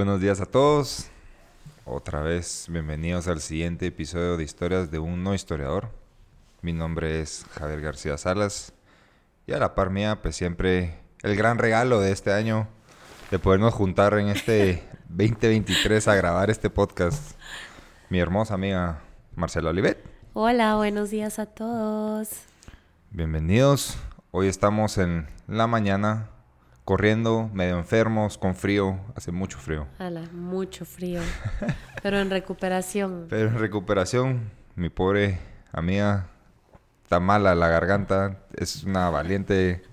Buenos días a todos. Otra vez, bienvenidos al siguiente episodio de Historias de un no historiador. Mi nombre es Javier García Salas. Y a la par mía, pues siempre el gran regalo de este año de podernos juntar en este 2023 a grabar este podcast. Mi hermosa amiga Marcela Olivet. Hola, buenos días a todos. Bienvenidos. Hoy estamos en la mañana corriendo, medio enfermos, con frío, hace mucho frío. Hala, mucho frío. Pero en recuperación. Pero en recuperación, mi pobre amiga está mala la garganta, es una valiente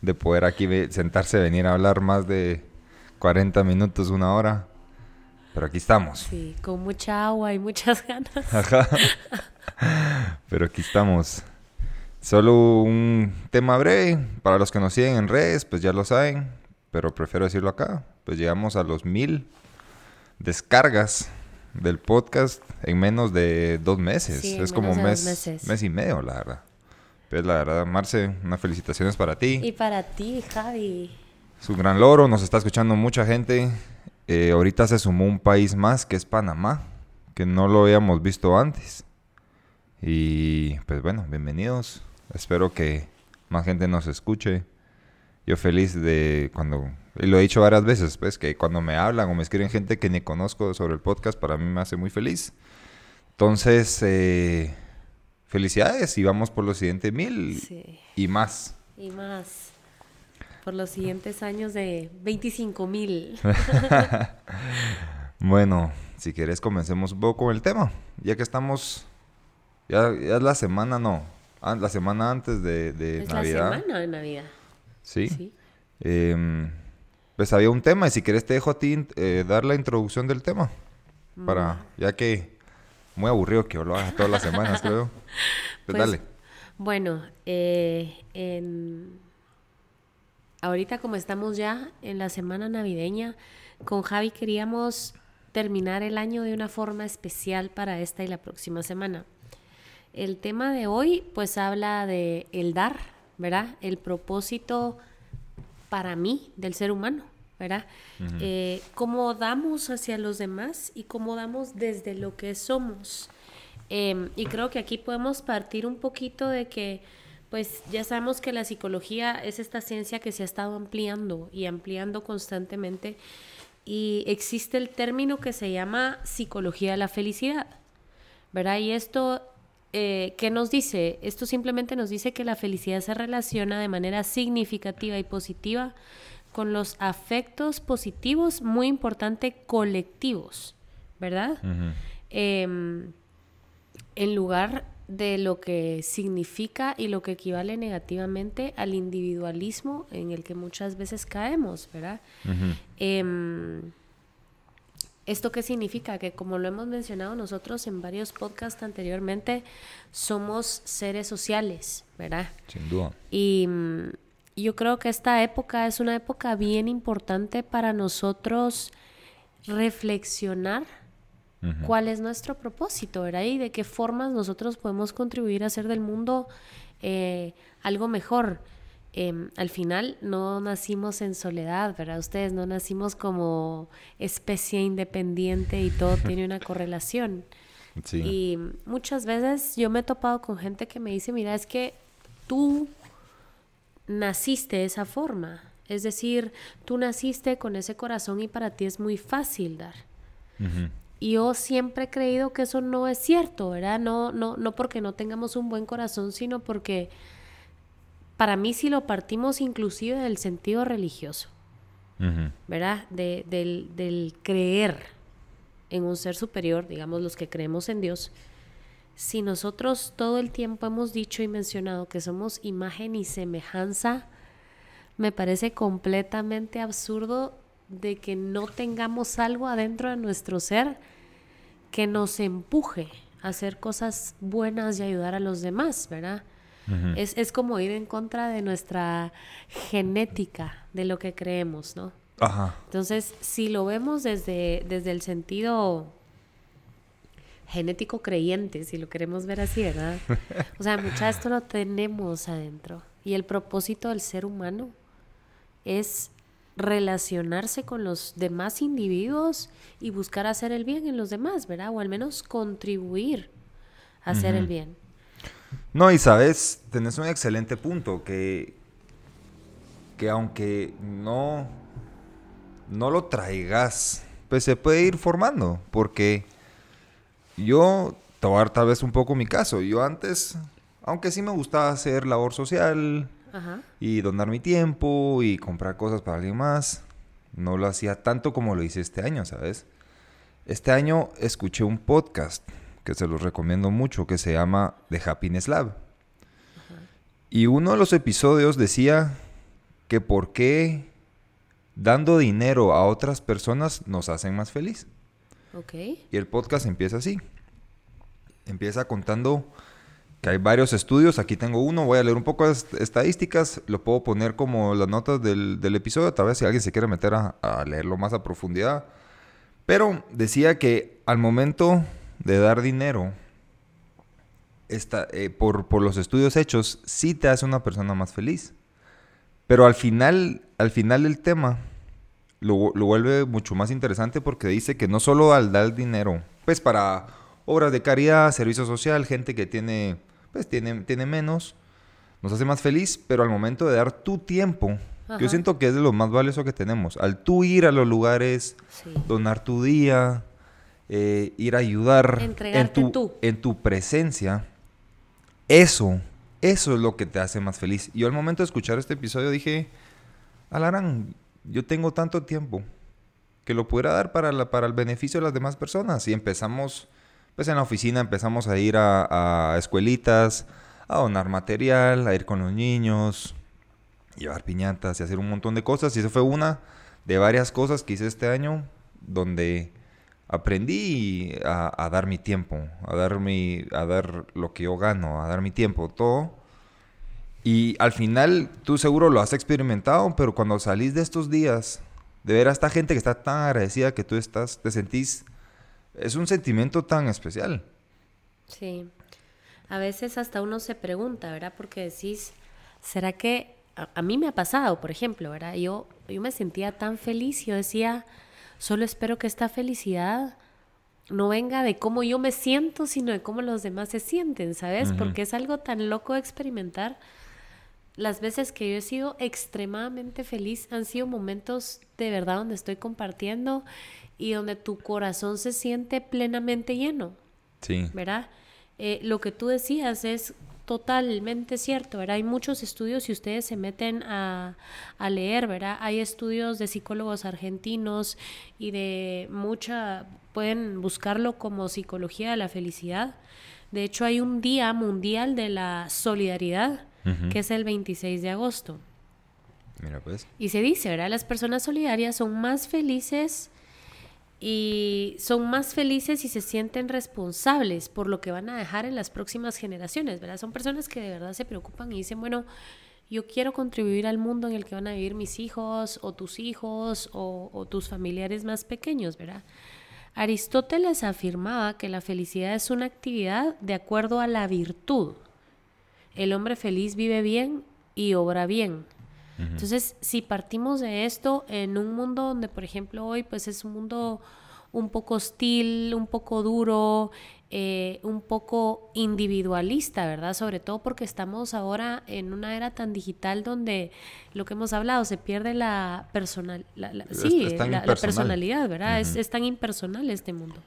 de poder aquí sentarse, venir a hablar más de 40 minutos, una hora. Pero aquí estamos. Sí, con mucha agua y muchas ganas. Pero aquí estamos. Solo un tema breve. Para los que nos siguen en redes, pues ya lo saben. Pero prefiero decirlo acá. Pues llegamos a los mil descargas del podcast en menos de dos meses. es como un mes, mes y medio, la verdad. Pues la verdad, Marce, unas felicitaciones para ti. Y para ti, Javi. Es un gran logro, nos está escuchando mucha gente. Eh, ahorita se sumó un país más, que es Panamá, que no lo habíamos visto antes. Y pues bueno, bienvenidos. Espero que más gente nos escuche. Yo feliz de cuando, y lo he dicho varias veces, pues que cuando me hablan o me escriben gente que ni conozco sobre el podcast, para mí me hace muy feliz. Entonces, eh, felicidades y vamos por los siguientes mil y más. Y más. Por los siguientes años de 25 mil. bueno, si quieres comencemos un poco con el tema. Ya que estamos, ya, ya es la semana, no, la semana antes de, de es Navidad. la semana de Navidad. Sí. Em, pues había un tema y si quieres te dejo a ti eh, dar la introducción del tema. Para, mm. ya que muy aburrido que lo haga todas las semanas, creo. Pues, pues, dale. Bueno, eh, ahorita como estamos ya en la semana navideña, con Javi queríamos terminar el año de una forma especial para esta y la próxima semana. El tema de hoy pues habla de el dar, ¿verdad? El propósito para mí del ser humano, ¿verdad? Eh, cómo damos hacia los demás y cómo damos desde lo que somos. Em, y creo que aquí podemos partir un poquito de que, pues ya sabemos que la psicología es esta ciencia que se ha estado ampliando y ampliando constantemente. Y existe el término que se llama psicología de la felicidad, ¿verdad? Y esto eh, ¿qué nos dice? Esto simplemente nos dice que la felicidad se relaciona de manera significativa y positiva con los afectos positivos, muy importante, colectivos, ¿verdad? Em, en lugar de lo que significa y lo que equivale negativamente al individualismo en el que muchas veces caemos, ¿verdad? ¿Esto qué significa? Que como lo hemos mencionado nosotros en varios podcasts anteriormente, somos seres sociales, ¿verdad? Sin duda. Y mm, yo creo que esta época es una época bien importante para nosotros reflexionar cuál es nuestro propósito, ¿verdad? Y de qué formas nosotros podemos contribuir a hacer del mundo eh, algo mejor. Em, al final no nacimos en soledad, ¿verdad? Ustedes no nacimos como especie independiente y todo tiene una correlación. Y muchas veces yo me he topado con gente que me dice, mira, es que tú naciste de esa forma. Es decir, tú naciste con ese corazón y para ti es muy fácil dar. Y yo siempre he creído que eso no es cierto, ¿verdad? No, no, no porque no tengamos un buen corazón, sino porque para mí si lo partimos inclusive del sentido religioso, ¿verdad? del, creer en un ser superior, digamos los que creemos en Dios, si nosotros todo el tiempo hemos dicho y mencionado que somos imagen y semejanza, me parece completamente absurdo de que no tengamos algo adentro de nuestro ser que nos empuje a hacer cosas buenas y ayudar a los demás, ¿verdad? Es, como ir en contra de nuestra genética, de lo que creemos, ¿no? Ajá. Entonces, si lo vemos desde, desde el sentido genético creyente, si lo queremos ver así, ¿verdad? O sea, mucho de esto lo tenemos adentro. Y el propósito del ser humano es relacionarse con los demás individuos y buscar hacer el bien en los demás, ¿verdad? O al menos contribuir a hacer el bien. No, y sabes, tenés un excelente punto, que, que aunque no, no lo traigas, pues se puede ir formando, porque yo, te voy a dar tal vez un poco mi caso, yo antes, aunque sí me gustaba hacer labor social, y donar mi tiempo y comprar cosas para alguien más. No lo hacía tanto como lo hice este año, ¿sabes? Este año escuché un podcast que se los recomiendo mucho que se llama The Happiness Lab. Y uno de los episodios decía que por qué dando dinero a otras personas nos hacen más feliz. Y el podcast empieza así. Empieza contando que hay varios estudios. Aquí tengo uno, voy a leer un poco de estadísticas, lo puedo poner como las notas del, episodio, tal vez si alguien se quiere meter a, leerlo más a profundidad. Pero decía que al momento de dar dinero, eh, por, por, los estudios hechos, sí te hace una persona más feliz. Pero al final, al final del tema, lo, lo vuelve mucho más interesante porque dice que no solo al dar dinero, pues para obras de caridad, servicio social, gente que tiene pues tiene, tiene menos, nos hace más feliz, pero al momento de dar tu tiempo, yo siento que es de lo más valioso que tenemos. Al tú ir a los lugares, donar tu día, eh, ir a ayudar en tu, en tu presencia, eso, eso es lo que te hace más feliz. Y yo al momento de escuchar este episodio dije, Alarán, yo tengo tanto tiempo que lo pudiera dar para, la, para el beneficio de las demás personas. Y empezamos pues en la oficina empezamos a ir a, escuelitas, a donar material, a ir con los niños, llevar piñatas y hacer un montón de cosas. Y eso fue una de varias cosas que hice este año donde aprendí a, dar mi tiempo, a dar, mi, a dar lo que yo gano, a dar mi tiempo, todo. Y al final, tú seguro lo has experimentado, pero cuando salís de estos días, de ver a esta gente que está tan agradecida que tú estás, te sentís es un sentimiento tan especial. Sí. A veces hasta uno se pregunta, ¿verdad? Porque decís, ¿será que a, mí me ha pasado, por ejemplo, ¿verdad? Yo, yo me sentía tan feliz, yo decía, solo espero que esta felicidad no venga de cómo yo me siento, sino de cómo los demás se sienten, ¿sabes? Porque es algo tan loco de experimentar. Las veces que yo he sido extremadamente feliz han sido momentos de verdad donde estoy compartiendo y donde tu corazón se siente plenamente lleno. Sí. ¿Verdad? Eh, lo que tú decías es totalmente cierto, ¿verdad? Hay muchos estudios, si ustedes se meten a, a, leer, ¿verdad? Hay estudios de psicólogos argentinos y de mucha, pueden buscarlo como psicología de la felicidad. De hecho, hay un día mundial de la solidaridad, que es el 26 de agosto. Mira, pues. Y se dice, ¿verdad? Las personas solidarias son más felices y son más felices y se sienten responsables por lo que van a dejar en las próximas generaciones, ¿verdad? Son personas que de verdad se preocupan y dicen, bueno, yo quiero contribuir al mundo en el que van a vivir mis hijos o tus hijos o, tus familiares más pequeños, ¿verdad? Aristóteles afirmaba que la felicidad es una actividad de acuerdo a la virtud. El hombre feliz vive bien y obra bien. Entonces, si partimos de esto en un mundo donde, por ejemplo, hoy pues es un mundo un poco hostil, un poco duro, eh, un poco individualista, ¿verdad? Sobre todo porque estamos ahora en una era tan digital donde lo que hemos hablado se pierde la, personal, sí, la, personalidad, ¿verdad? es, tan impersonal este mundo.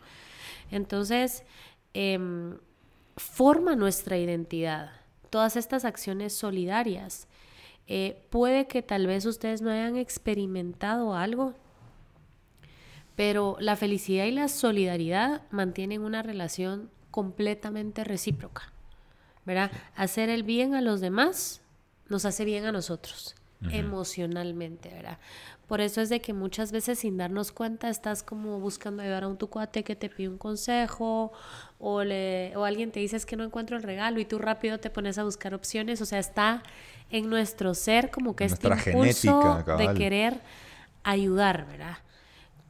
Entonces, em, forma nuestra identidad todas estas acciones solidarias eh, puede que tal vez ustedes no hayan experimentado algo, pero la felicidad y la solidaridad mantienen una relación completamente recíproca. ¿verdad? Hacer el bien a los demás nos hace bien a nosotros, emocionalmente, ¿verdad? Por eso es de que muchas veces sin darnos cuenta estás como buscando ayudar a un tu cuate que te pide un consejo o, le, o alguien te dice que no encuentro el regalo y tú rápido te pones a buscar opciones. O sea, está en nuestro ser como que este impulso de querer ayudar, ¿verdad?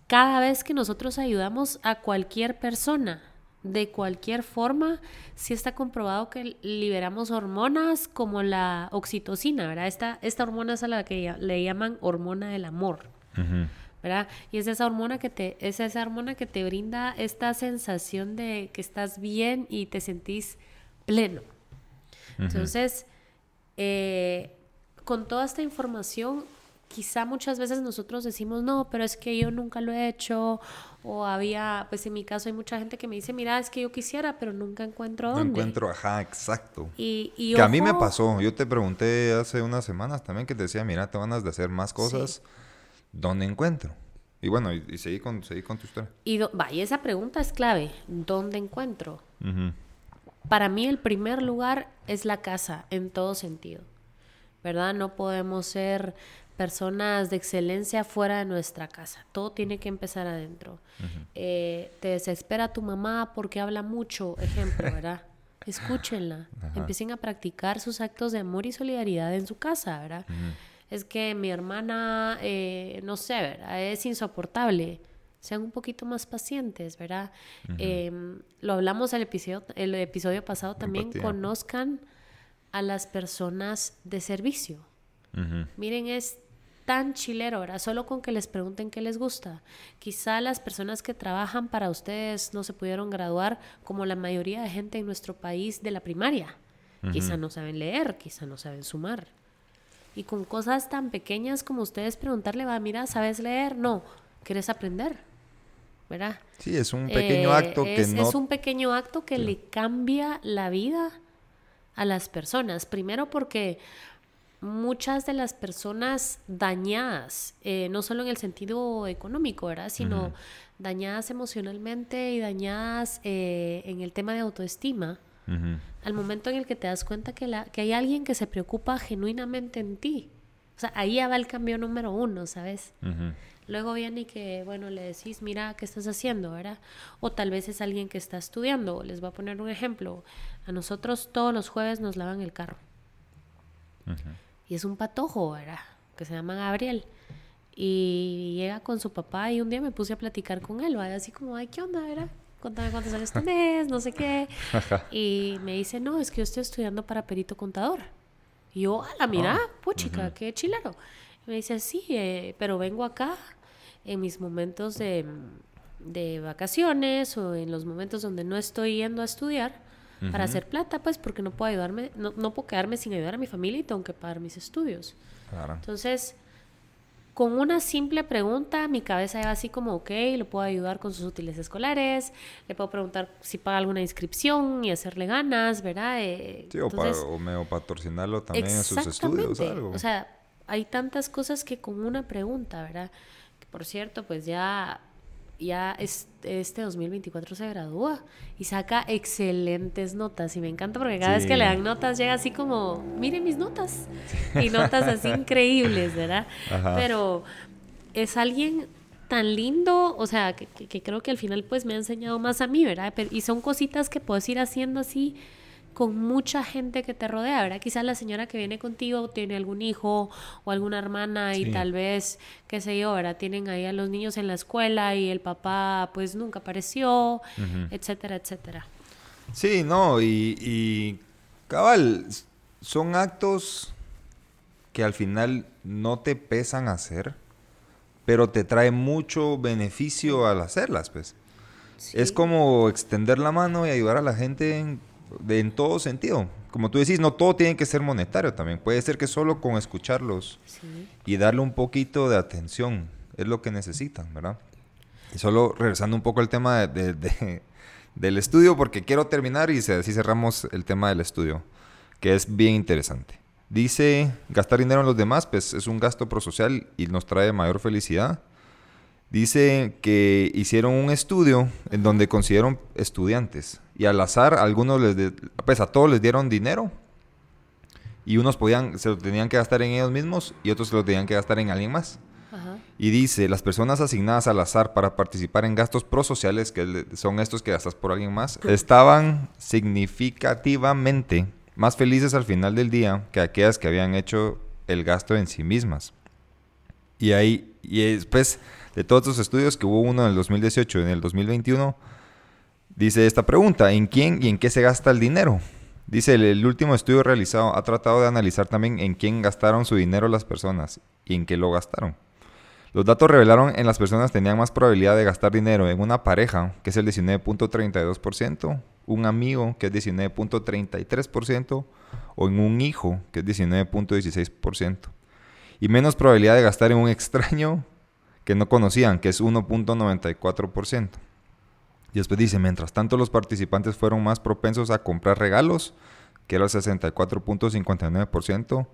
Cada vez que nosotros ayudamos a cualquier persona, de cualquier forma, sí está comprobado que liberamos hormonas como la oxitocina, ¿verdad? Esta, esta hormona es a la que le llaman hormona del amor. ¿verdad? Y es esa hormona que te, es esa hormona que te brinda esta sensación de que estás bien y te sentís pleno. Entonces, eh, con toda esta información, quizá muchas veces nosotros decimos, no, pero es que yo nunca lo he hecho, o había, pues en mi caso hay mucha gente que me dice, mira, es que yo quisiera, pero nunca encuentro dónde. No encuentro, ajá, exacto. Y, que a mí me pasó, yo te pregunté hace unas semanas también que te decía, mira, te van a hacer más cosas, ¿dónde encuentro? Y bueno, y, seguí, con, seguí con tu historia. Y, y esa pregunta es clave, ¿dónde encuentro? Para mí el primer lugar es la casa, en todo sentido. ¿Verdad? No podemos ser personas de excelencia fuera de nuestra casa. Todo tiene que empezar adentro. Eh, te desespera tu mamá porque habla mucho, ejemplo, ¿verdad? Escúchenla. Empiecen a practicar sus actos de amor y solidaridad en su casa, ¿verdad? Es que mi hermana, eh, no sé, ¿verdad? Es insoportable. Sean un poquito más pacientes, ¿verdad? Em, lo hablamos el episodio, el episodio pasado también. Conozcan a las personas de servicio. Miren, es tan chilero, ¿verdad? Solo con que les pregunten qué les gusta. Quizá las personas que trabajan para ustedes no se pudieron graduar como la mayoría de gente en nuestro país de la primaria. Quizá no saben leer, quizá no saben sumar. Y con cosas tan pequeñas como ustedes preguntarle, va, mira, ¿sabes leer? No, ¿quieres aprender? ¿Verdad? Sí, es un pequeño eh, acto que no... Es un pequeño acto que le cambia la vida a las personas. Primero porque muchas de las personas dañadas, eh, no solo en el sentido económico, ¿verdad? Sino dañadas emocionalmente y dañadas eh, en el tema de autoestima, al momento en el que te das cuenta que, la, que hay alguien que se preocupa genuinamente en ti. O sea, ahí ya va el cambio número uno, ¿sabes? Luego viene y que, bueno, le decís, mira, ¿qué estás haciendo, verdad? O tal vez es alguien que está estudiando. Les voy a poner un ejemplo. A nosotros todos los jueves nos lavan el carro. Y es un patojo, ¿verdad? Que se llama Gabriel. Y llega con su papá y un día me puse a platicar con él, ¿verdad? Así como, ay, ¿qué onda, verdad? Contame cuántos años tenés, no sé qué. y me dice, no, es que yo estoy estudiando para perito contador. Y yo, a la mira, oh. puchica, qué chilero. Y me dice, sí, eh, pero vengo acá en mis momentos de, de vacaciones o en los momentos donde no estoy yendo a estudiar para hacer plata, pues porque no puedo ayudarme, no, no, puedo quedarme sin ayudar a mi familia y tengo que pagar mis estudios. Entonces, con una simple pregunta, mi cabeza va así como, ok, lo puedo ayudar con sus útiles escolares, le puedo preguntar si paga alguna inscripción y hacerle ganas, ¿verdad? Eh, sí, o, para, o, patrocinarlo también en sus estudios. Algo. O sea, hay tantas cosas que con una pregunta, ¿verdad? Por cierto, pues ya ya este 2024 se gradúa y saca excelentes notas. Y me encanta porque cada vez que le dan notas llega así como, miren mis notas. Y notas así increíbles, ¿verdad? Pero es alguien tan lindo, o sea, que, que, creo que al final pues me ha enseñado más a mí, ¿verdad? Y son cositas que puedes ir haciendo así con mucha gente que te rodea, ¿verdad? Quizás la señora que viene contigo tiene algún hijo o alguna hermana y tal vez, qué sé yo, ¿verdad? Tienen ahí a los niños en la escuela y el papá pues nunca apareció, etcétera, etcétera. Sí, no, y, y cabal, son actos que al final no te pesan hacer, pero te trae mucho beneficio al hacerlas, pues. Es como extender la mano y ayudar a la gente en en todo sentido. Como tú decís, no todo tiene que ser monetario también. Puede ser que solo con escucharlos y darle un poquito de atención es lo que necesitan, ¿verdad? Y solo regresando un poco al tema de, del estudio, porque quiero terminar y así cerramos el tema del estudio, que es bien interesante. Dice, gastar dinero en los demás, pues es un gasto prosocial y nos trae mayor felicidad. Dice que hicieron un estudio en donde consiguieron estudiantes y al azar algunos les pues a todos les dieron dinero y unos podían se lo tenían que gastar en ellos mismos y otros se lo tenían que gastar en alguien más. Y dice, las personas asignadas al azar para participar en gastos prosociales, que son estos que gastas por alguien más, estaban significativamente más felices al final del día que aquellas que habían hecho el gasto en sí mismas. Y ahí, y después de todos estos estudios, que hubo uno en el 2018 y en el 2021, dice esta pregunta, ¿en quién y en qué se gasta el dinero? Dice, el, último estudio realizado ha tratado de analizar también en quién gastaron su dinero las personas y en qué lo gastaron. Los datos revelaron en las personas tenían más probabilidad de gastar dinero en una pareja, que es el 19.32%, un amigo, que es 19.33%, o en un hijo, que es 19.16%. Y menos probabilidad de gastar en un extraño que no conocían, que es 1.94%. Y después dice, mientras tanto los participantes fueron más propensos a comprar regalos, que era el 64.59%,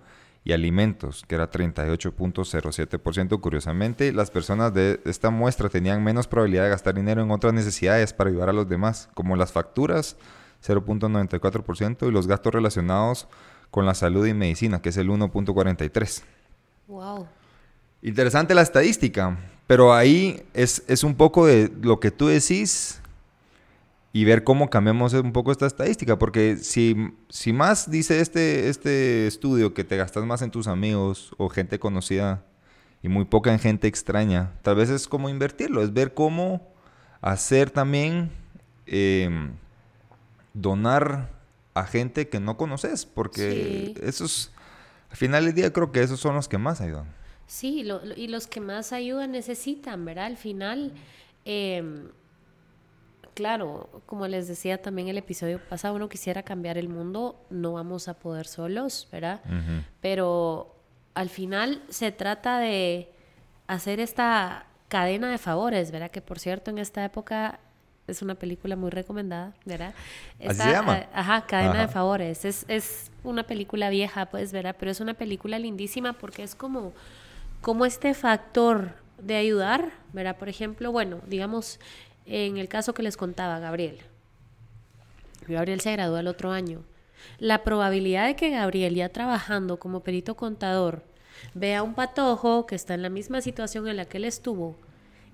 y alimentos, que era 38.07%. Curiosamente, las personas de esta muestra tenían menos probabilidad de gastar dinero en otras necesidades para ayudar a los demás, como las facturas, 0.94%, y los gastos relacionados con la salud y medicina, que es el 1.43%. Wow. Interesante la estadística, pero ahí es, es un poco de lo que tú decís y ver cómo cambiamos un poco esta estadística, porque si, si más dice este, este estudio que te gastas más en tus amigos o gente conocida y muy poca en gente extraña, tal vez es como invertirlo, es ver cómo hacer también em, donar a gente que no conoces, porque esos, al final del día creo que esos son los que más ayudan. Sí, y los que más ayudan necesitan, ¿verdad? Al final... Eh, claro, como les decía también el episodio pasado, uno quisiera cambiar el mundo, no vamos a poder solos, ¿verdad? Pero al final se trata de hacer esta cadena de favores, ¿verdad? Que por cierto en esta época es una película muy recomendada, ¿verdad? ¿Así se llama? Eh, ajá, Cadena de Favores. Es, es una película vieja, pues, ¿verdad? Pero es una película lindísima porque es como, como este factor de ayudar, ¿verdad? Por ejemplo, bueno, digamos, en el caso que les contaba Gabriel, Gabriel se graduó el otro año. La probabilidad de que Gabriel, ya trabajando como perito contador, vea un patojo que está en la misma situación en la que él estuvo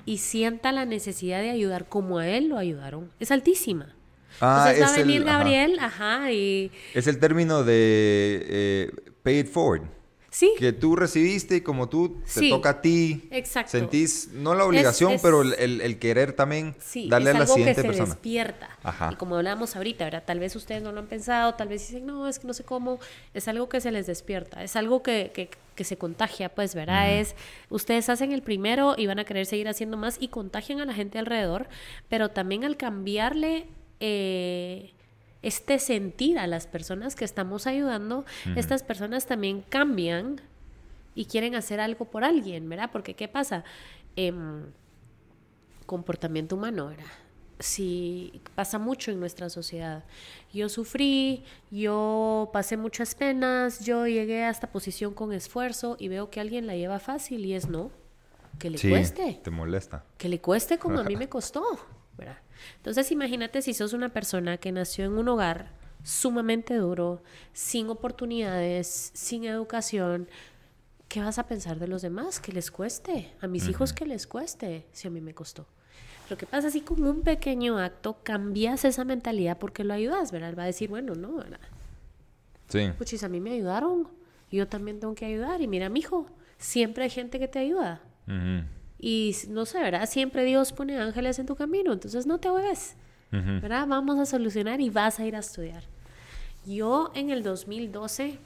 y sienta la necesidad de ayudar como a él lo ayudaron, es altísima. Ah, Entonces va a venir Gabriel, ajá. y... Es el término de eh, pay it forward. Que tú recibiste y como tú te toca a ti. Exacto. Sentís, no la obligación, pero el, querer también darle a la siguiente que se despierta. Y como hablábamos ahorita, ¿verdad? Tal vez ustedes no lo han pensado, tal vez dicen, no, es que no sé cómo. Es algo que se les despierta, es algo que, se contagia, pues, ¿verdad? Es, ustedes hacen el primero y van a querer seguir haciendo más y contagian a la gente alrededor, pero también al cambiarle... Eh, este sentir a las personas que estamos ayudando, estas personas también cambian y quieren hacer algo por alguien, ¿verdad? Porque ¿qué pasa? Em, comportamiento humano, ¿verdad? Si pasa mucho en nuestra sociedad. Yo sufrí, yo pasé muchas penas, yo llegué a esta posición con esfuerzo y veo que alguien la lleva fácil y es no. Que le cueste. Te molesta. Que le cueste como a mí me costó, ¿verdad? Entonces imagínate si sos una persona que nació en un hogar sumamente duro, sin oportunidades, sin educación, ¿qué vas a pensar de los demás? Que les cueste. A mis hijos que les cueste, si a mí me costó. Lo que pasa, así como un pequeño acto, cambias esa mentalidad porque lo ayudas, ¿verdad? Va a decir, bueno, no, ¿verdad? Sí. Puchis, a mí me ayudaron. Yo también tengo que ayudar. Y mira, mi hijo, siempre hay gente que te ayuda. Y no sé, ¿verdad? Siempre Dios pone ángeles en tu camino, entonces no te hueves, ¿verdad? Vamos a solucionar y vas a ir a estudiar. Yo en el 2012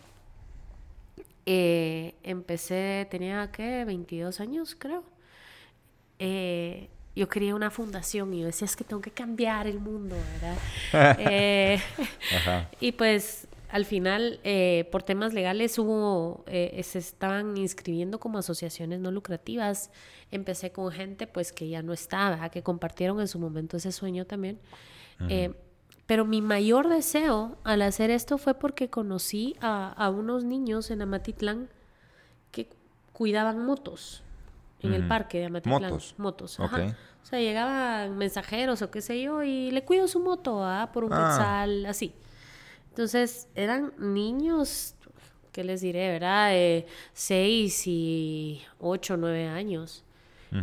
eh, empecé, tenía que 22 años, creo. Eh, yo quería una fundación y yo decía, es que tengo que cambiar el mundo, ¿verdad? Eh, y pues al final, eh, por temas legales, hubo, eh, se estaban inscribiendo como asociaciones no lucrativas. Empecé con gente pues que ya no estaba, que compartieron en su momento ese sueño también. Eh, pero mi mayor deseo al hacer esto fue porque conocí a, unos niños en Amatitlán que cuidaban motos en el parque de Amatitlán. Motos. Motos. Ajá. O sea, llegaban mensajeros o qué sé yo y le cuido su moto ¿ah? por un ah. así. Entonces, eran niños, ¿qué les diré, verdad? De 6 y 8, 9 años.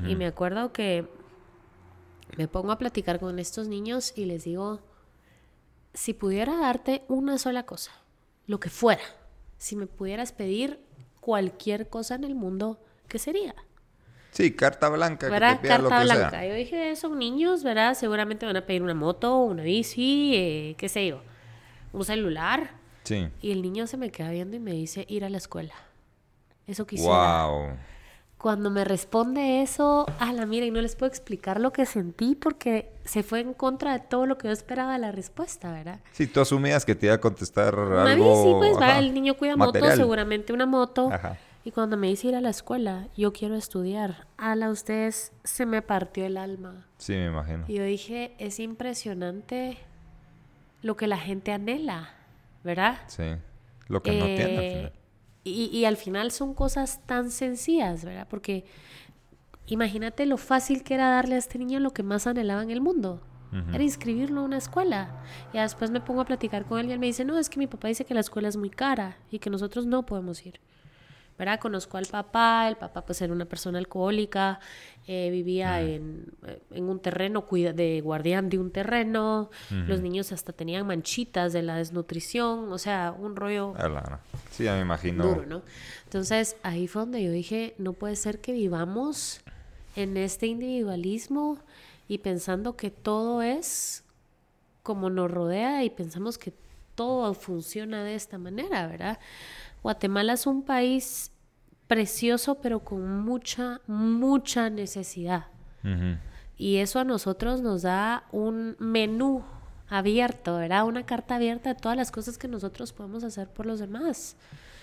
Y me acuerdo que me pongo a platicar con estos niños y les digo, si pudiera darte una sola cosa, lo que fuera, si me pudieras pedir cualquier cosa en el mundo, ¿qué sería? Sí, carta blanca. ¿verdad? carta blanca. Yo dije, son niños, ¿verdad? Seguramente van a pedir una moto, una bici, eh, qué sé yo un celular. Sí. Y el niño se me queda viendo y me dice ir a la escuela. Eso quisiera. Wow. cuando me responde eso, a la mira, y no les puedo explicar lo que sentí porque se fue en contra de todo lo que yo esperaba de la respuesta, ¿verdad? Sí, tú asumías que te iba a contestar algo... bici, pues, ajá, va, el niño cuida moto, seguramente una moto. Ajá. Y cuando me dice ir a la escuela, yo quiero estudiar. A la ustedes se me partió el alma. Sí, me imagino. Y yo dije, es impresionante lo que la gente anhela, ¿verdad? Sí. Lo que no tiene al Eh, final. Y, y al final son cosas tan sencillas, ¿verdad? Porque imagínate lo fácil que era darle a este niño lo que más anhelaba en el mundo. Era inscribirlo a una escuela. Y después me pongo a platicar con él y él me dice, no, es que mi papá dice que la escuela es muy cara y que nosotros no podemos ir. ¿Verdad? Conozco al papá, el papá pues era una persona alcohólica, eh, vivía en, eh, en un terreno, cuida, de guardián de un terreno, los niños hasta tenían manchitas de la desnutrición, o sea, un rollo Sí, ya me imagino. duro, ¿no? Entonces ahí fue donde yo dije, no puede ser que vivamos en este individualismo y pensando que todo es como nos rodea y pensamos que todo funciona de esta manera, ¿verdad? Guatemala es un país precioso, pero con mucha, mucha necesidad. Y eso a nosotros nos da un menú abierto, ¿verdad? Una carta abierta de todas las cosas que nosotros podemos hacer por los demás.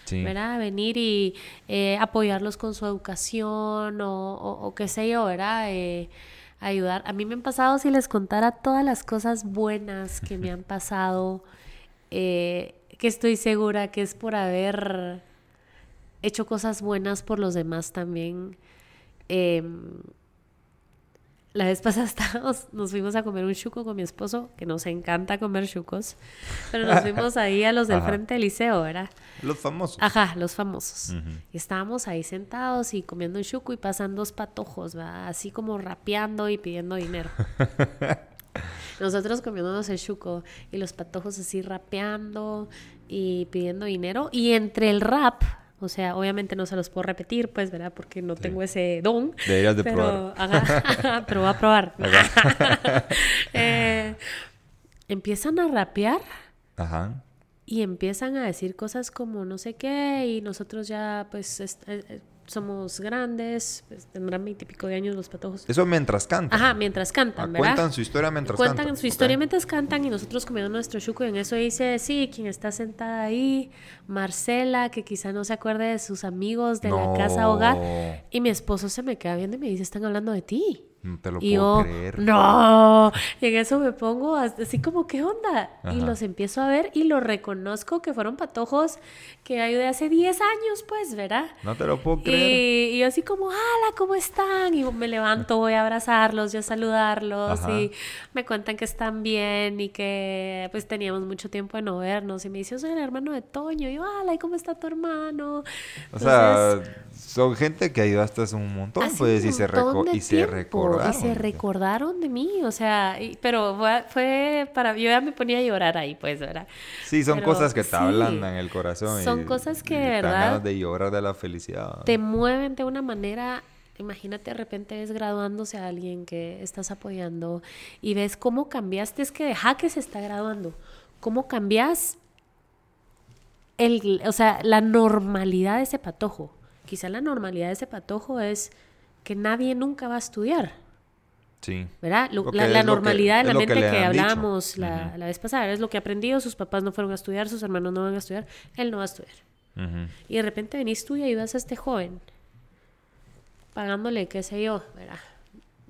Sí. ¿verdad? Venir y eh, apoyarlos con su educación o, o- o qué sé yo, ¿verdad? Eh, ayudar. A mí me han pasado, si les contara todas las cosas buenas que me han pasado, eh, que estoy segura que es por haber hecho cosas buenas por los demás también. Em, la vez pasada estábamos- nos fuimos a comer un chuco con mi esposo, que nos encanta comer chucos, pero nos fuimos ahí a los del Ajá. frente del liceo, ¿verdad? Los famosos. Ajá, los famosos. Y estábamos ahí sentados y comiendo un chuco y pasan dos patojos, ¿verdad? Así como rapeando y pidiendo dinero. Nosotros comiéndonos el chuco y los patojos así rapeando y pidiendo dinero. Y entre el rap, o sea, obviamente no se los puedo repetir, pues, ¿verdad? Porque no tengo ese don. Deberías de pero, probar. Pero voy a probar. Eh, empiezan a rapear Ajá. y empiezan a decir cosas como no sé qué y nosotros ya pues somos grandes, pues, tendrán veintipico de años los patojos. Eso mientras cantan. Ajá, mientras Ah, cantan, ¿verdad? Cuentan su historia mientras Cuentan cantan. su historia mientras cantan y nosotros comiendo nuestro chuco y en eso dice, sí, quien está sentada ahí, Marcela, que quizá no se acuerde de sus amigos de la casa hogar. Y mi esposo se me queda viendo y me dice, están hablando de ti. No te lo Y puedo yo, creer. no, y en eso me pongo as- así como, ¿qué onda? Y los empiezo a ver y los reconozco que fueron patojos que hay de hace 10 años, pues, ¿verdad? No te lo puedo creer. Y, y yo así como, hola, ¿cómo están? Y me levanto, voy a abrazarlos y a saludarlos Ajá. y me cuentan que están bien y que pues teníamos mucho tiempo de no vernos y me dice, yo soy el hermano de Toño y yo, hola, ¿y cómo está tu hermano? O sea, son gente que ayudaste hace un montón, pues, un y se, reco- y se tiempo, recordaron. Y se recordaron de mí, o sea, y- pero fue, fue para... Yo ya me ponía a llorar ahí, pues, ¿verdad? Sí, son Pero cosas que te sí, ablandan el corazón. son y- cosas que y de te dan verdad ganas de llorar de la felicidad. Te mueven de una manera... Imagínate de repente ves graduándose a alguien que estás apoyando y ves cómo cambiaste, es que deja que se está graduando, cómo cambias el, o sea, la normalidad de ese patojo. Quizá la normalidad de ese patojo es que nadie nunca va a estudiar. Sí. ¿verdad? Lo- Lo la, que- normalidad de la mente que que, hablábamos la, la vez pasada, es lo que aprendió, sus papás no fueron a estudiar, sus hermanos no van a estudiar, él no va a estudiar. Y de repente venís tú y ayudas a este joven, pagándole, qué sé yo, ¿verdad?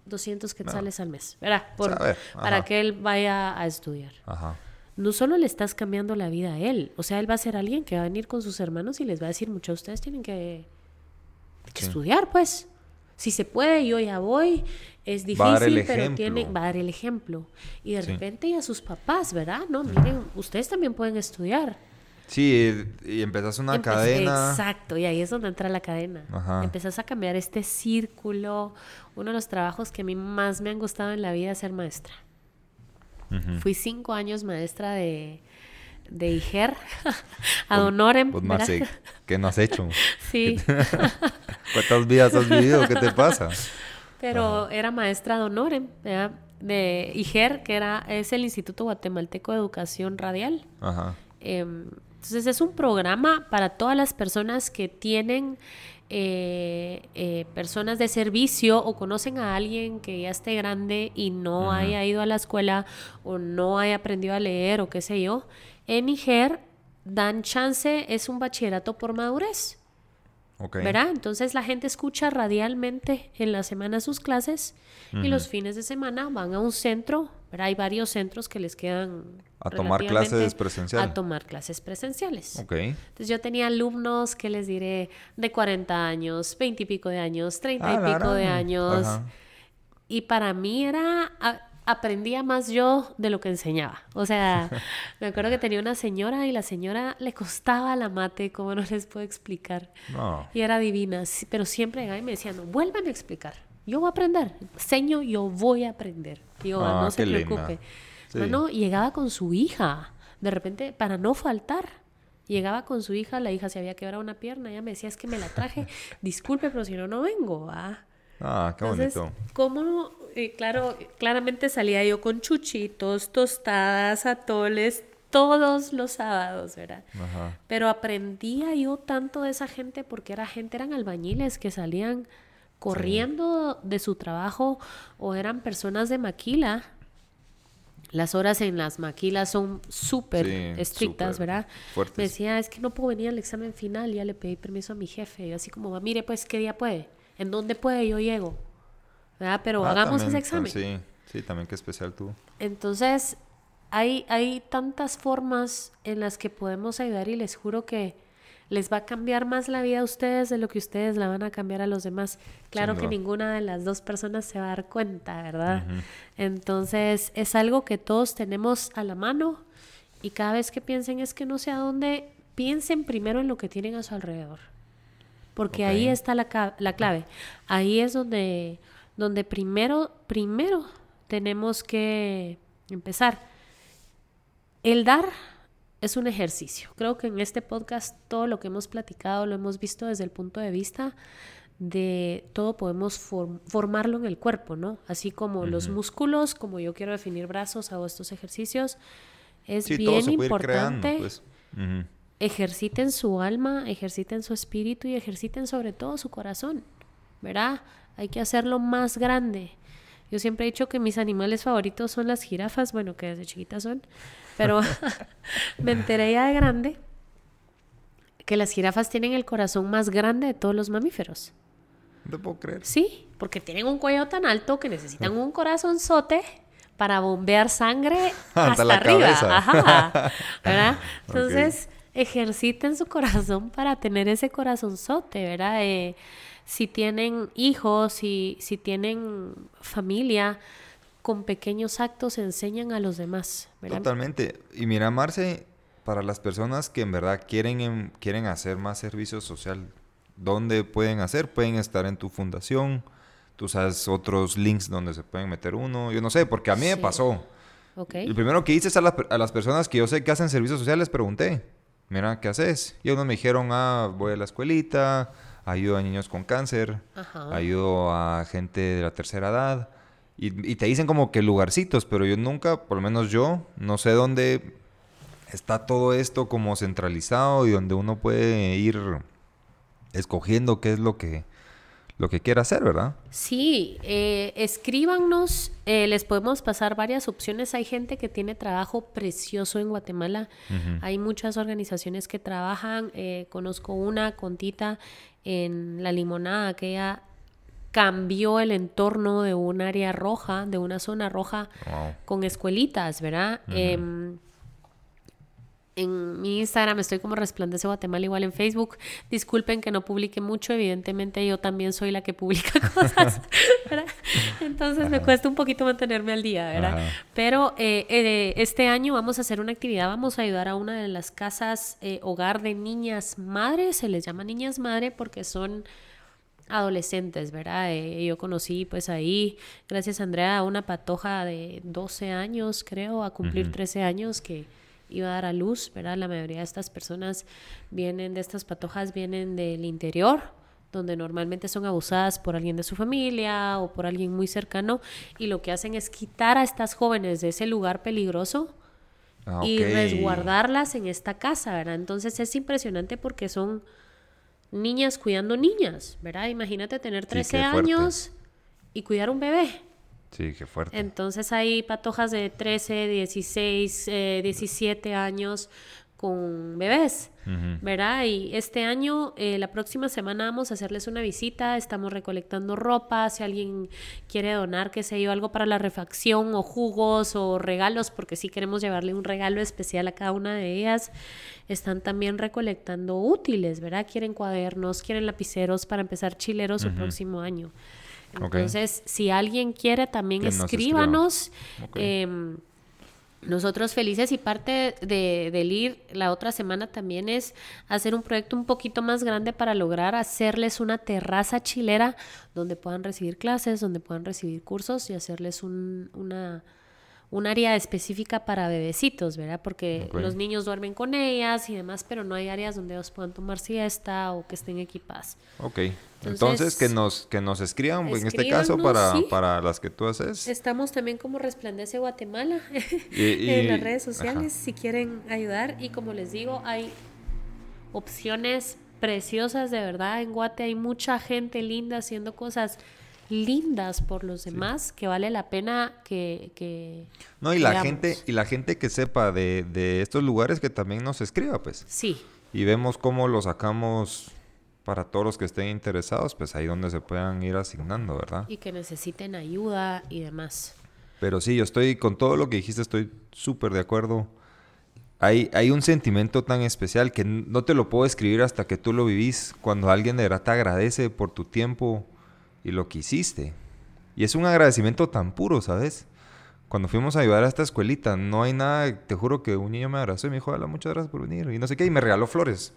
200 quetzales al mes, ¿verdad? Por- para que él vaya a estudiar. Ajá. No solo le estás cambiando la vida a él, o sea, él va a ser alguien que va a venir con sus hermanos y les va a decir, muchos de ustedes tienen que, que Sí. estudiar, pues. Si se puede, yo ya voy. Es difícil, pero tiene, va a dar el ejemplo. Y de Sí. repente y a sus papás, ¿verdad? No, miren, ustedes también pueden estudiar. Sí, y empezás una Empe- cadena. Exacto, y ahí es donde entra la cadena. Ajá. Empezás a cambiar este círculo. Uno de los trabajos que a mí más me han gustado en la vida es ser maestra. Fui cinco años maestra de, de IGER, a Donorem. Pues, ¿verdad? Marce, ¿qué no has hecho? Sí, ¿Cuántas vidas has vivido? ¿Qué te pasa? pero era maestra de Honorem, ¿verdad? de IGER, que era, es el Instituto Guatemalteco de Educación Radial. Ajá. Em, Entonces es un programa para todas las personas que tienen eh, eh, personas de servicio o conocen a alguien que ya esté grande y no haya ido a la escuela o no haya aprendido a leer o qué sé yo. En Niger dan chance, es un bachillerato por madurez. ¿Verdad? Entonces la gente escucha radialmente en la semana sus clases y los fines de semana van a un centro, ¿verdad? Hay varios centros que les quedan a tomar clases presenciales. A tomar clases presenciales. Ok. Entonces yo tenía alumnos que les diré de 40 años, 20 y pico de años, 30 y ah, pico de años. Y para mí era aprendía más yo de lo que enseñaba. O sea, me acuerdo que tenía una señora y la señora le costaba la mate, como no les puedo explicar. Y era divina, pero siempre llegaba y me decía, no, vuélveme a explicar. Yo voy a aprender. Seño, yo voy a aprender. yo, ah, no se preocupe. No, llegaba con su hija. De repente, para no faltar. Llegaba con su hija, la hija se había quebrado una pierna, ella me decía, es que me la traje, disculpe, pero si no, no vengo. Ah, ah qué bonito. ¿Cómo claro, claramente salía yo con chuchitos, tostadas, atoles, todos los sábados, ¿verdad? Pero aprendía yo tanto de esa gente porque era gente, eran albañiles que salían corriendo de su trabajo o eran personas de maquila. Las horas en las maquilas son súper estrictas, ¿verdad? Me decía, es que no puedo venir al examen final, ya le pedí permiso a mi jefe. Y así como, mire, pues, ¿qué día puede? ¿En dónde puede? Yo llego. Pero ah, hagamos ese examen. Sí, sí, también qué especial tú. Entonces, hay, hay tantas formas en las que podemos ayudar y les juro que les va a cambiar más la vida a ustedes de lo que ustedes la van a cambiar a los demás. Claro que ninguna de las dos personas se va a dar cuenta, ¿verdad? Entonces, es algo que todos tenemos a la mano y cada vez que piensen es que no sé a dónde, piensen primero en lo que tienen a su alrededor. Porque ahí está la, la clave. Ahí es donde donde primero, primero tenemos que empezar. El dar es un ejercicio. Creo que en este podcast todo lo que hemos platicado lo hemos visto desde el punto de vista de todo podemos formarlo en el cuerpo, ¿no? Así como los músculos, como yo quiero definir brazos, hago estos ejercicios. Es bien importante. Pues. Ejerciten su alma, ejerciten su espíritu y ejerciten sobre todo su corazón, ¿verdad? hay que hacerlo más grande. Yo siempre he dicho que mis animales favoritos son las jirafas, bueno, que desde chiquitas son, pero me enteré ya de grande que las jirafas tienen el corazón más grande de todos los mamíferos. No puedo creer. Sí, porque tienen un cuello tan alto que necesitan un corazonzote para bombear sangre hasta, la arriba. Ajá. ¿Verdad? Entonces, ejerciten su corazón para tener ese corazonzote, ¿verdad? Eh, si tienen hijos, si, si tienen familia, con pequeños actos enseñan a los demás. Totalmente. Y mira, Marce, para las personas que en verdad quieren, quieren hacer más servicio social, ¿dónde pueden hacer? Pueden estar en tu fundación, tú sabes otros links donde se pueden meter uno, yo no sé, porque a mí me pasó. Okay. El primero que hice es a, a, las personas que yo sé que hacen servicios sociales, pregunté, mira, ¿qué haces? Y unos me dijeron, ah, voy a la escuelita, ayudo a niños con cáncer, ayudo a gente de la tercera edad. Y, te dicen como que lugarcitos, pero yo nunca, por lo menos yo, no sé dónde está todo esto como centralizado y donde uno puede ir escogiendo qué es lo que, lo que quiera hacer, ¿verdad? Sí, eh, escríbanos, eh, les podemos pasar varias opciones. Hay gente que tiene trabajo precioso en Guatemala, hay muchas organizaciones que trabajan, eh, conozco una, Contita, en la limonada, que ella cambió el entorno de un área roja, de una zona roja, con escuelitas, ¿verdad? Em, en mi Instagram estoy como Resplandece Guatemala, igual en Facebook. Disculpen que no publique mucho, evidentemente yo también soy la que publica cosas, ¿verdad? Entonces me cuesta un poquito mantenerme al día, ¿verdad? Pero eh, eh, este año vamos a hacer una actividad, vamos a ayudar a una de las casas eh, hogar de niñas madres, se les llama niñas madre porque son adolescentes, ¿verdad? yo conocí pues ahí, gracias a Andrea, a una patoja de 12 años, creo, a cumplir 13 años que iba a dar a luz, ¿verdad? La mayoría de estas personas vienen de estas patojas, vienen del interior, donde normalmente son abusadas por alguien de su familia o por alguien muy cercano, y lo que hacen es quitar a estas jóvenes de ese lugar peligroso ah, y resguardarlas en esta casa, ¿verdad? Entonces es impresionante porque son niñas cuidando niñas, ¿verdad? Imagínate tener 13 años y cuidar un bebé. Sí, qué fuerte. Entonces hay patojas de 13, 16, 17 años con bebés, ¿verdad? Y este año, eh, la próxima semana vamos a hacerles una visita, estamos recolectando ropa, si alguien quiere donar, qué sé yo, algo para la refacción o jugos o regalos, porque sí queremos llevarle un regalo especial a cada una de ellas, están también recolectando útiles, ¿verdad? Quieren cuadernos, quieren lapiceros para empezar chileros el próximo año. Entonces, si alguien quiere, también escríbanos. Em, nosotros felices y parte de, del ir la otra semana también es hacer un proyecto un poquito más grande para lograr hacerles una terraza chilera donde puedan recibir clases, donde puedan recibir cursos y hacerles un, una un área específica para bebecitos, ¿verdad? Porque los niños duermen con ellas y demás, pero no hay áreas donde ellos puedan tomar siesta o que estén equipadas. Ok. Entonces, que nos que nos escriban, en este caso, para, para las que tú haces. Estamos también como Resplandece Guatemala en las redes sociales si quieren ayudar. Y como les digo, hay opciones preciosas de verdad. En Guate hay mucha gente linda haciendo cosas lindas por los demás que vale la pena que, no y la gente y la gente que sepa de, de, estos lugares que también nos escriba pues sí y vemos cómo lo sacamos para todos los que estén interesados pues ahí donde se puedan ir asignando verdad y que necesiten ayuda y demás pero sí yo estoy con todo lo que dijiste estoy súper de acuerdo hay, hay un sentimiento tan especial que no te lo puedo escribir hasta que tú lo vivís cuando alguien de verdad te agradece por tu tiempo y lo que hiciste. Y es un agradecimiento tan puro, ¿sabes? Cuando fuimos a ayudar a esta escuelita, no hay nada, te juro que un niño me abrazó y me dijo, hola, muchas gracias por venir. Y no sé qué, y me regaló flores.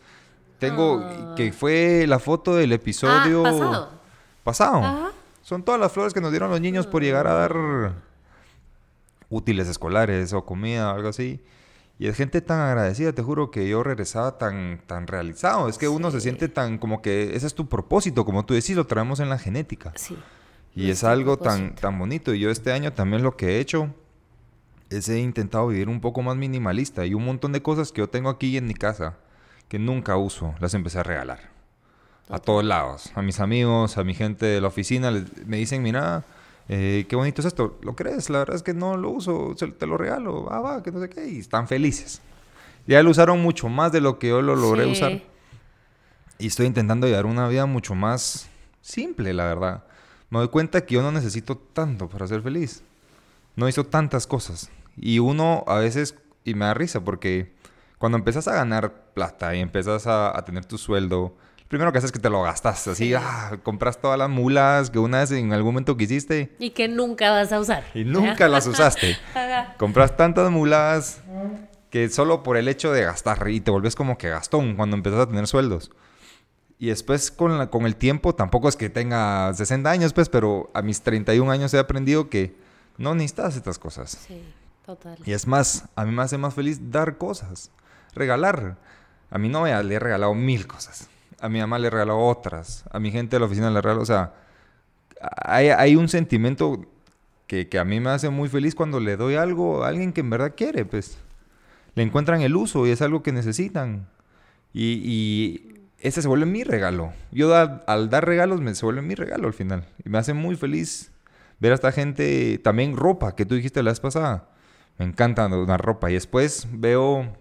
Tengo, ah. que fue la foto del episodio... Ah, pasado. Pasado. Son todas las flores que nos dieron los niños por llegar a dar útiles escolares o comida o algo así. Y es gente tan agradecida, te juro que yo regresaba tan, tan realizado. Es que uno se siente tan como que ese es tu propósito, como tú decís, lo traemos en la genética. Sí. Y es algo tan, tan bonito. Y yo este año también lo que he hecho es he intentado vivir un poco más minimalista. Y un montón de cosas que yo tengo aquí en mi casa que nunca uso, las empecé a regalar. A todos lados. A mis amigos, a mi gente de la oficina. me dicen, mira, eh, qué bonito es esto. ¿Lo crees? La verdad es que no lo uso, te lo regalo. Ah, va, que no sé qué. Y están felices. Ya lo usaron mucho más de lo que yo lo logré usar. Y estoy intentando llevar una vida mucho más simple, la verdad. Me doy cuenta que yo no necesito tanto para ser feliz. No hizo tantas cosas. Y uno a veces, y me da risa porque cuando empiezas a ganar plata y empiezas a tener tu sueldo, primero que haces es que te lo gastas. Así, ah, compras todas las mulas que una vez en algún momento quisiste. Y que nunca vas a usar. Y nunca las usaste. compras tantas mulas que solo por el hecho de gastar y te volvés como que gastón cuando empiezas a tener sueldos. Y después con, la, con el tiempo, tampoco es que tenga 60 años, pues, pero a mis 31 años he aprendido que no necesitas estas cosas. Sí, total. Y es más, a mí me hace más feliz dar cosas, regalar. A mi novia le he regalado mil cosas a mi mamá le regaló otras, a mi gente de la oficina le regaló, o sea, hay, un sentimiento que, a mí me hace muy feliz cuando le doy algo a alguien que en verdad quiere, pues le encuentran el uso y es algo que necesitan. Y, y ese se vuelve mi regalo. Yo al dar regalos me se vuelve mi regalo al final. Y me hace muy feliz ver a esta gente, también ropa, que tú dijiste la vez pasada. Me encanta donar ropa. Y después veo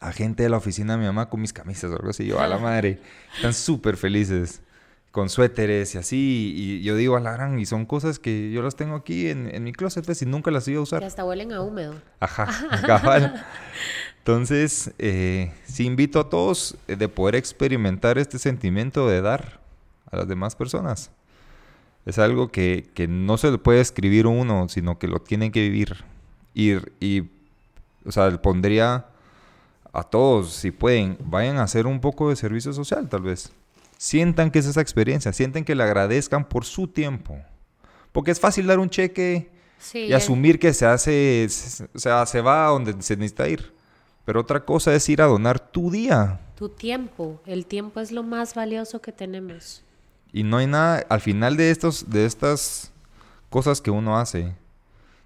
a gente de la oficina de mi mamá con mis camisas o algo así. Yo, a la madre, están súper felices con suéteres y así. Y yo digo, a la gran, y son cosas que yo las tengo aquí en, en mi closet, pues, y nunca las iba a usar. Que hasta huelen a húmedo. Ajá, cabal. Entonces, eh, sí invito a todos eh, de poder experimentar este sentimiento de dar a las demás personas. Es algo que, que no se le puede escribir uno, sino que lo tienen que vivir. Y, y o sea, pondría a todos, si pueden, vayan a hacer un poco de servicio social, tal vez. Sientan que es esa experiencia, sienten que le agradezcan por su tiempo. Porque es fácil dar un cheque y asumir que se hace, o sea, se va a donde se necesita ir. Pero otra cosa es ir a donar tu día. Tu tiempo. El tiempo es lo más valioso que tenemos. Y no hay nada, al final de, estos, de estas cosas que uno hace,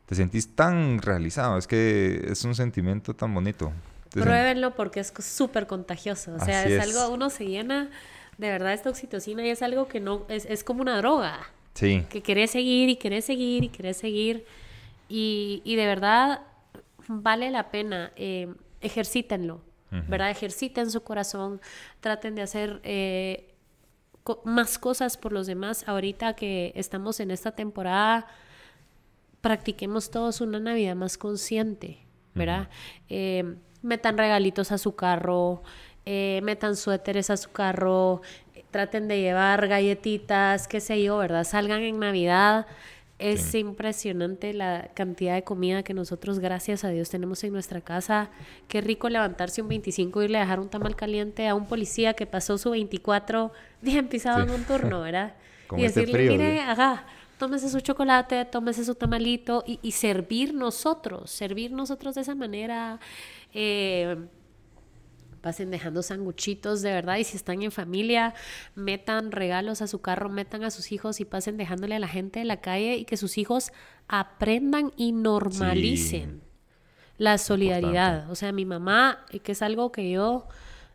te sentís tan realizado. Es que es un sentimiento tan bonito. Pruébenlo porque es súper contagioso. O sea, es, algo, uno se llena de verdad esta oxitocina y es algo que no, es, es como una droga. Sí. Que querés seguir y querés seguir y querés seguir. Y, y de verdad vale la pena. Eh, ejercítenlo, ¿verdad? Ejerciten su corazón, traten de hacer eh, más cosas por los demás. Ahorita que estamos en esta temporada, practiquemos todos una Navidad más consciente, ¿verdad? Eh, metan regalitos a su carro, eh, metan suéteres a su carro, traten de llevar galletitas, qué sé yo, ¿verdad? Salgan en Navidad es impresionante la cantidad de comida que nosotros, gracias a Dios, tenemos en nuestra casa. Qué rico levantarse un 25 y irle a dejar un tamal caliente a un policía que pasó su 24 bien pisado en un turno, ¿verdad? y este decirle, mire, haga, tómese su chocolate, tómese su tamalito y, y, servir nosotros, servir nosotros de esa manera. Eh, pasen dejando sanguchitos de verdad y si están en familia, metan regalos a su carro, metan a sus hijos y pasen dejándole a la gente de la calle y que sus hijos aprendan y normalicen la solidaridad. O sea, mi mamá, que es algo que yo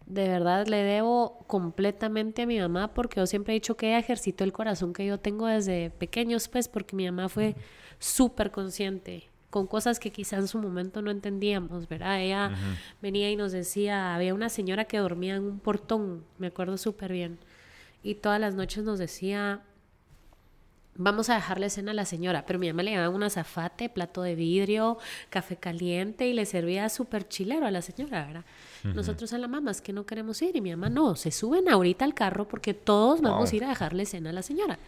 de verdad le debo completamente a mi mamá porque yo siempre he dicho que ella ejercitó el corazón que yo tengo desde pequeños, pues porque mi mamá fue súper consciente con cosas que quizás en su momento no entendíamos, ¿verdad? Ella venía y nos decía, había una señora que dormía en un portón, me acuerdo súper bien, y todas las noches nos decía, vamos a dejarle cena a la señora, pero mi mamá le llevaba un azafate, plato de vidrio, café caliente y le servía súper chilero a la señora, ¿verdad? Nosotros a la mamá es que no queremos ir y mi mamá no, se suben ahorita al carro porque todos vamos a ir a dejarle cena a la señora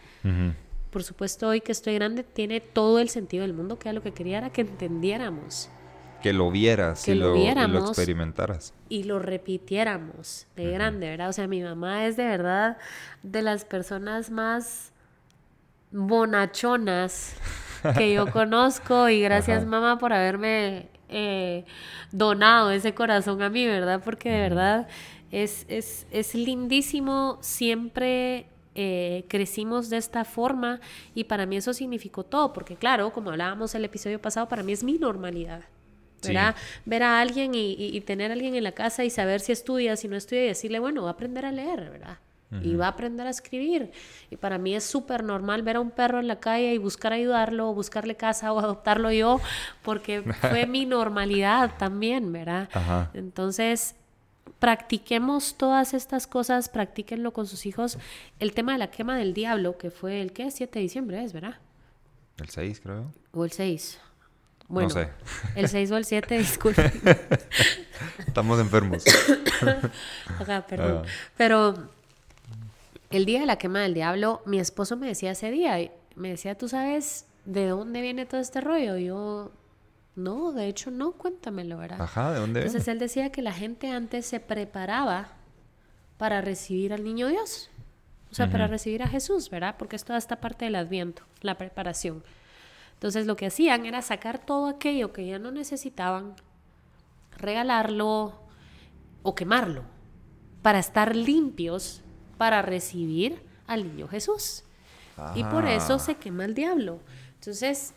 por supuesto hoy que estoy grande, tiene todo el sentido del mundo, que era lo que quería era que entendiéramos. Que lo vieras que y, lo, viéramos, experimentaras. Y lo repitiéramos de grande, ¿verdad? O sea, mi mamá es de verdad de las personas más bonachonas que yo conozco y gracias mamá por haberme eh, donado ese corazón a mí, ¿verdad? Porque de verdad es, es, es lindísimo siempre eh, crecimos de esta forma y para mí eso significó todo, porque claro, como hablábamos el episodio pasado, para mí es mi normalidad. ¿verdad? Ver a alguien y, tener a alguien en la casa y saber si estudia, si no estudia y decirle, bueno, va a aprender a leer, ¿verdad? Y va a aprender a escribir. Y para mí es súper normal ver a un perro en la calle y buscar ayudarlo, buscarle casa o adoptarlo yo, porque fue mi normalidad también, ¿verdad? Entonces, practiquemos todas estas cosas, practíquenlo con sus hijos. El tema de la quema del diablo, que fue el ¿qué? 7 de diciembre, ¿es verdad? El 6, creo. O el 6. Bueno, no sé. el 6 o el 7, disculpen. Estamos enfermos. Ajá, perdón. Ah. Pero el día de la quema del diablo, mi esposo me decía ese día, me decía, ¿tú sabes de dónde viene todo este rollo? yo, no, de hecho no, cuéntamelo, ¿verdad? Ajá, ¿de dónde? Entonces él decía que la gente antes se preparaba para recibir al niño Dios. O sea, para recibir a Jesús, ¿verdad? Porque es toda esta parte del adviento, la preparación. Entonces lo que hacían era sacar todo aquello que ya no necesitaban, regalarlo o quemarlo, para estar limpios para recibir al niño Jesús. Y por eso se quema el diablo. Entonces,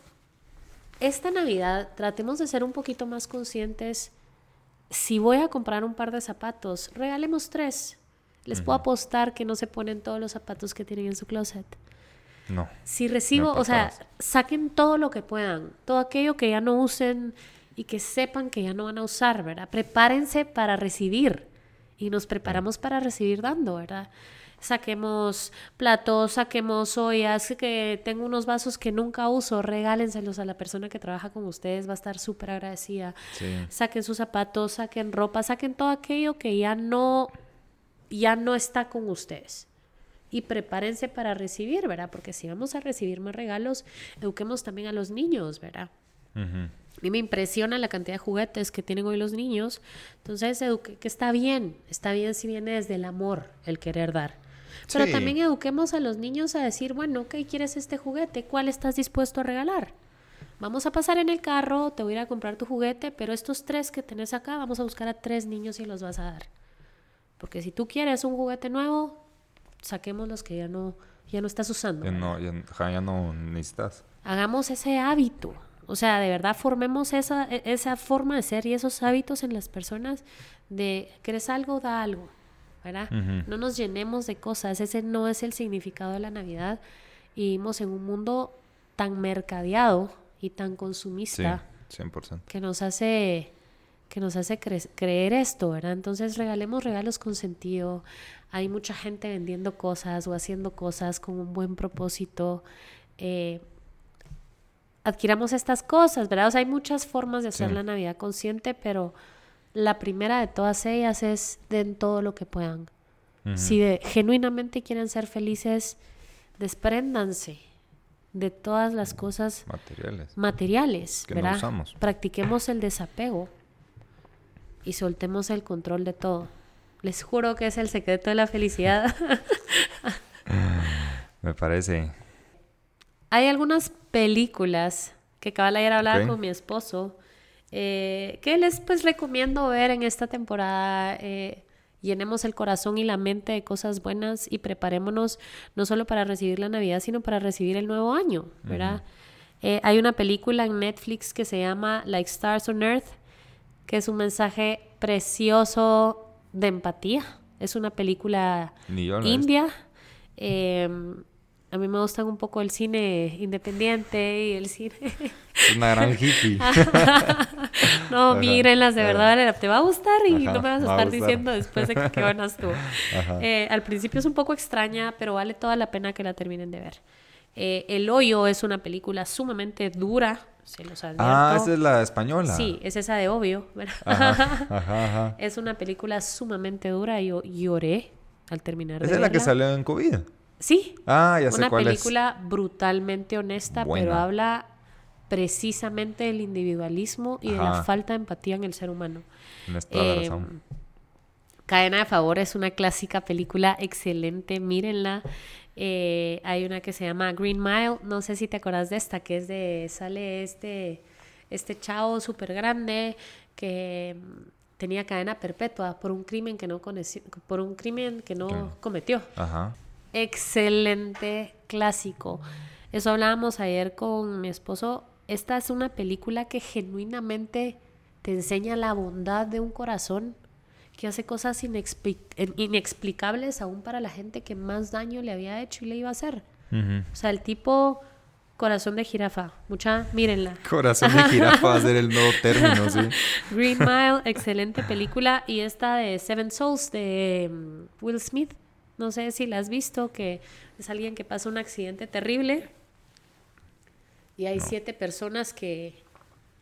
esta Navidad tratemos de ser un poquito más conscientes. Si voy a comprar un par de zapatos, regalemos tres. Les puedo apostar que no se ponen todos los zapatos que tienen en su closet. No. Si recibo, o sea, saquen todo lo que puedan, todo aquello que ya no usen y que sepan que ya no van a usar, ¿verdad? Prepárense para recibir y nos preparamos para recibir dando, ¿verdad? saquemos platos, saquemos ollas, que tengo unos vasos que nunca uso, regálenselos a la persona que trabaja con ustedes, va a estar súper agradecida. Saquen sus zapatos, saquen ropa, saquen todo aquello que ya no, ya no está con ustedes. Y prepárense para recibir, ¿verdad? Porque si vamos a recibir más regalos, eduquemos también a los niños, ¿verdad? Mí me impresiona la cantidad de juguetes que tienen hoy los niños. Entonces, eduque, que está bien, está bien si viene desde el amor el querer dar. Pero también eduquemos a los niños a decir, bueno, ok, ¿quieres este juguete? ¿Cuál estás dispuesto a regalar? Vamos a pasar en el carro, te voy a ir a comprar tu juguete, pero estos tres que tenés acá, vamos a buscar a tres niños y los vas a dar. Porque si tú quieres un juguete nuevo, saquemos los que ya no, ya no estás usando. Ya no, ya, ya no necesitas. Hagamos ese hábito, O sea, de verdad formemos esa, e, esa forma de ser y esos hábitos en las personas de, ¿crees algo? Da algo, ¿verdad? No nos llenemos de cosas, ese no es el significado de la Navidad. Y vivimos en un mundo tan mercadeado y tan consumista. 100%. Que nos hace que nos hace creer esto, ¿verdad? Entonces regalemos regalos con sentido. Hay mucha gente vendiendo cosas o haciendo cosas con un buen propósito. Eh, adquiramos estas cosas, ¿verdad? O sea, hay muchas formas de hacer la Navidad consciente, pero la primera de todas ellas es den todo lo que puedan. Si genuinamente quieren ser felices, despréndanse de todas las cosas materiales, materiales ¿verdad? Practiquemos el desapego y soltemos el control de todo. Les juro que es el secreto de la felicidad. Me parece. Hay algunas películas que acaba ayer hablaba con mi esposo eh, que les pues recomiendo ver en esta temporada. Eh, llenemos el corazón y la mente de cosas buenas y preparémonos no solo para recibir la Navidad, sino para recibir el nuevo año, ¿verdad? Eh, hay una película en Netflix que se llama Like Stars on Earth, que es un mensaje precioso de empatía. Es una película india. Eh, a mí me gustan un poco el cine independiente y el cine. Una gran hippie. no, mírenlas, de verdad, te va a gustar y no me vas a estar diciendo después de que qué buenas tú. Eh, al principio es un poco extraña, pero vale toda la pena que la terminen de ver. Eh, el Hoyo es una película sumamente dura, se los advierto. Ah, esa es la española. Sí, es esa de Obvio. es una película sumamente dura yo lloré al terminar de ¿Esa es la que salió en COVID? Sí. Ah, ya sé Una película brutalmente honesta, pero habla precisamente del individualismo y de la falta de empatía en el ser humano. Eh, Cadena de Favor es una clásica película excelente, mírenla. Eh, hay una que se llama Green Mile, no sé si te acuerdas de esta, que es de, sale este, este chavo súper grande que mm, tenía cadena perpetua por un crimen que no, por un crimen que no cometió. Ajá excelente clásico. Eso hablábamos ayer con mi esposo. Esta es una película que genuinamente te enseña la bondad de un corazón que hace cosas inexplicables aún para la gente que más daño le había hecho y le iba a hacer. O sea, el tipo corazón de jirafa. Mucha, mírenla. Corazón de jirafa va a ser el nuevo término, sí. Green Mile, excelente película. Y esta de Seven Souls de mm, Will Smith. No sé si la has visto, que es alguien que pasa un accidente terrible y hay siete personas que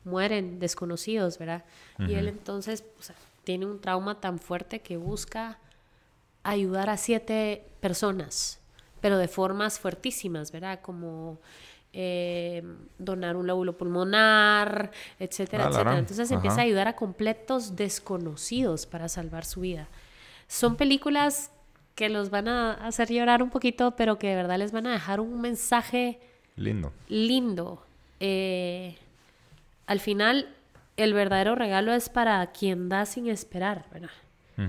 mueren desconocidos, ¿verdad? Y él entonces tiene un trauma tan fuerte que busca ayudar a siete personas, pero de formas fuertísimas, ¿verdad? Como eh, donar un lóbulo pulmonar, etcétera, ah, etcétera. Entonces empieza a ayudar a completos desconocidos para salvar su vida. Son películas que los van a hacer llorar un poquito, pero que de verdad les van a dejar un mensaje lindo. Lindo. Eh, al final, el verdadero regalo es para quien da sin esperar, ¿verdad?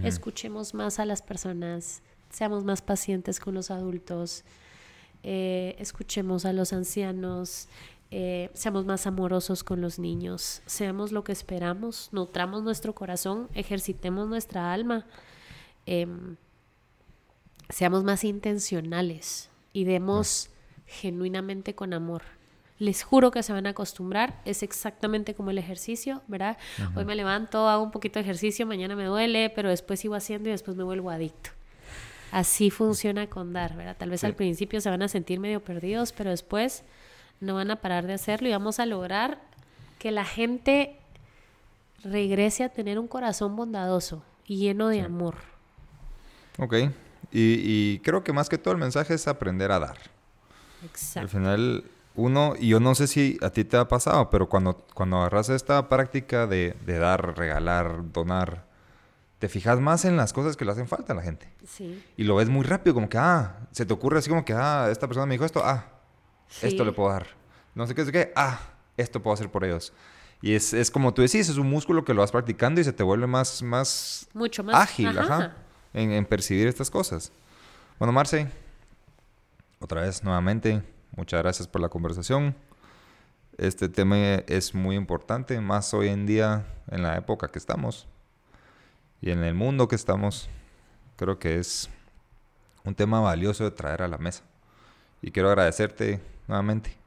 Escuchemos más a las personas, seamos más pacientes con los adultos, eh, escuchemos a los ancianos, eh, seamos más amorosos con los niños, seamos lo que esperamos, nutramos nuestro corazón, ejercitemos nuestra alma. Em, seamos más intencionales y demos genuinamente con amor. Les juro que se van a acostumbrar, es exactamente como el ejercicio, ¿verdad? Hoy me levanto, hago un poquito de ejercicio, mañana me duele, pero después sigo haciendo y después me vuelvo adicto. Así funciona con dar, ¿verdad? Tal vez al principio se van a sentir medio perdidos, pero después no van a parar de hacerlo y vamos a lograr que la gente regrese a tener un corazón bondadoso y lleno de amor. Ok, y, creo que más que todo el mensaje es aprender a dar. Exacto. Al final, uno, y yo no sé si a ti te ha pasado, pero cuando, cuando agarras esta práctica de, dar, regalar, donar, te fijas más en las cosas que le hacen falta a la gente. Sí. Y lo ves muy rápido, como que, ah, se te ocurre así como que, ah, esta persona me dijo esto, ah, esto le puedo dar. No sé qué es qué, ah, esto puedo hacer por ellos. Y es, es, como tú decís, es un músculo que lo vas practicando y se te vuelve más, más, Mucho más ágil. Ajá en, percibir estas cosas. Bueno, Marce, otra vez nuevamente, muchas gracias por la conversación. Este tema es muy importante, más hoy en día, en la época que estamos y en el mundo que estamos. Creo que es un tema valioso de traer a la mesa. Y quiero agradecerte nuevamente.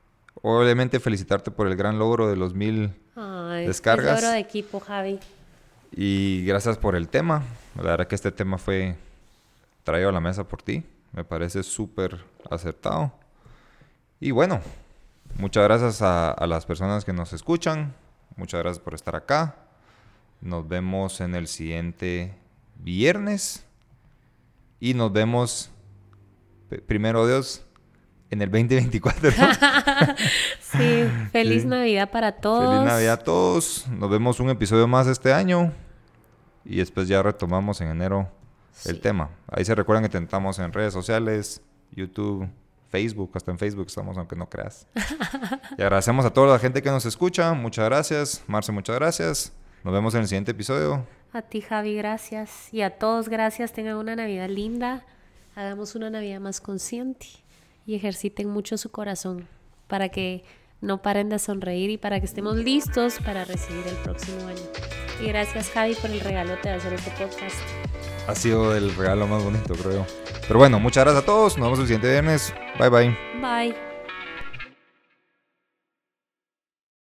Obviamente felicitarte por el gran logro de los mil descargas. logro de equipo, Javi. Y gracias por el tema. La verdad que este tema fue traído a la mesa por ti. Me parece súper acertado. Y bueno, muchas gracias a, a las personas que nos escuchan. Muchas gracias por estar acá. Nos vemos en el siguiente viernes. Y nos vemos, primero Dios, en el 2024. sí, feliz Navidad para todos. Feliz Navidad a todos. Nos vemos un episodio más este año. Y después ya retomamos en enero el tema. Ahí se recuerdan que tentamos en redes sociales, YouTube, Facebook, hasta en Facebook estamos, aunque no creas. y agradecemos a toda la gente que nos escucha. Muchas gracias. Marce, muchas gracias. Nos vemos en el siguiente episodio. A ti, Javi, gracias. Y a todos, gracias. Tengan una Navidad linda. Hagamos una Navidad más consciente y ejerciten mucho su corazón para que no paren de sonreír y para que estemos listos para recibir el próximo año. Y gracias Javi por el regalo de hacer este podcast. Ha sido el regalo más bonito, creo. Pero bueno, muchas gracias a todos. Nos vemos el siguiente viernes. Bye bye. Bye.